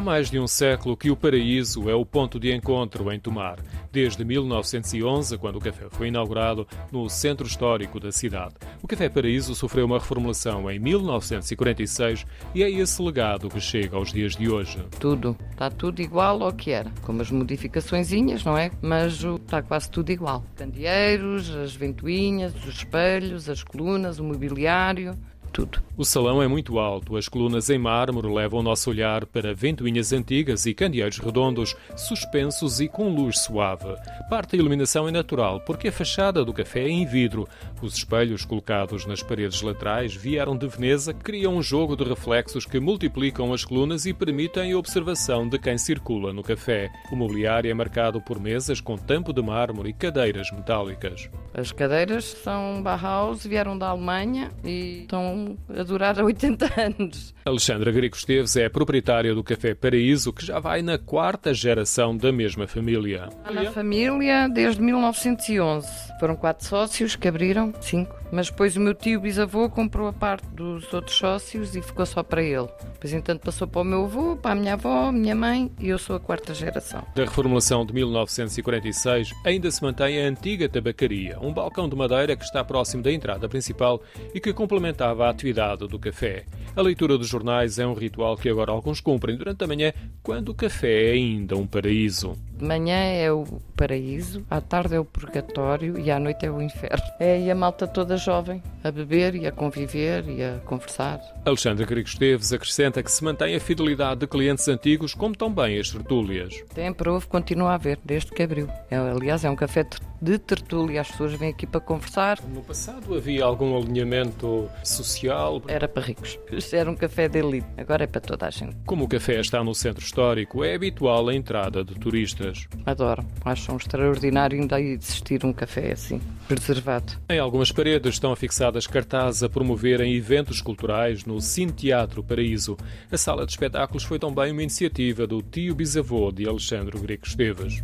mais de um século que o Paraíso é o ponto de encontro em Tomar, desde 1911, quando o café foi inaugurado no centro histórico da cidade. O Café Paraíso sofreu uma reformulação em 1946 e é esse legado que chega aos dias de hoje. Tudo, está tudo igual ao que era, com umas modificaçõezinhas, não é? Mas está quase tudo igual. Candeeiros, as ventoinhas, os espelhos, as colunas, o mobiliário, tudo. O salão é muito alto, as colunas em mármore levam o nosso olhar para ventoinhas antigas e candeeiros redondos, suspensos e com luz suave. Parte da iluminação é natural, porque a fachada do café é em vidro. Os espelhos colocados nas paredes laterais vieram de Veneza, criam um jogo de reflexos que multiplicam as colunas e permitem a observação de quem circula no café. O mobiliário é marcado por mesas com tampo de mármore e cadeiras metálicas. As cadeiras são Bauhaus, vieram da Alemanha e estão a durar 80 anos. Alexandra Greco Esteves é proprietária do Café Paraíso, que já vai na quarta geração da mesma família. Na família desde 1911. Foram quatro sócios que abriram, cinco. Mas depois o meu tio bisavô comprou a parte dos outros sócios e ficou só para ele. Depois, entanto, passou para o meu avô, para a minha avó, minha mãe e eu sou a quarta geração. Da reformulação de 1946 ainda se mantém a antiga tabacaria, um balcão de madeira que está próximo da entrada principal e que complementava a atividade do café. A leitura dos jornais é um ritual que agora alguns cumprem durante a manhã, quando o café é ainda um paraíso. De manhã é o paraíso, à tarde é o purgatório e à noite é o inferno. É aí a malta toda jovem a beber e a conviver e a conversar. Alexandre Grigo Esteves acrescenta que se mantém a fidelidade de clientes antigos, como também as tertúlias. Sempre houve, continua a haver, desde que abriu. É, aliás, é um café de tertúlia, as pessoas vêm aqui para conversar. No passado havia algum alinhamento social? Era para ricos. Era um café de elite, agora é para toda a gente. Como o café está no centro histórico, é habitual a entrada de turistas. Adoro, acho um extraordinário ainda existir um café assim, preservado. Em algumas paredes estão afixadas cartazes a promoverem eventos culturais no Cine Teatro Paraíso. A sala de espetáculos foi também uma iniciativa do tio bisavô de Alexandre Greco Esteves.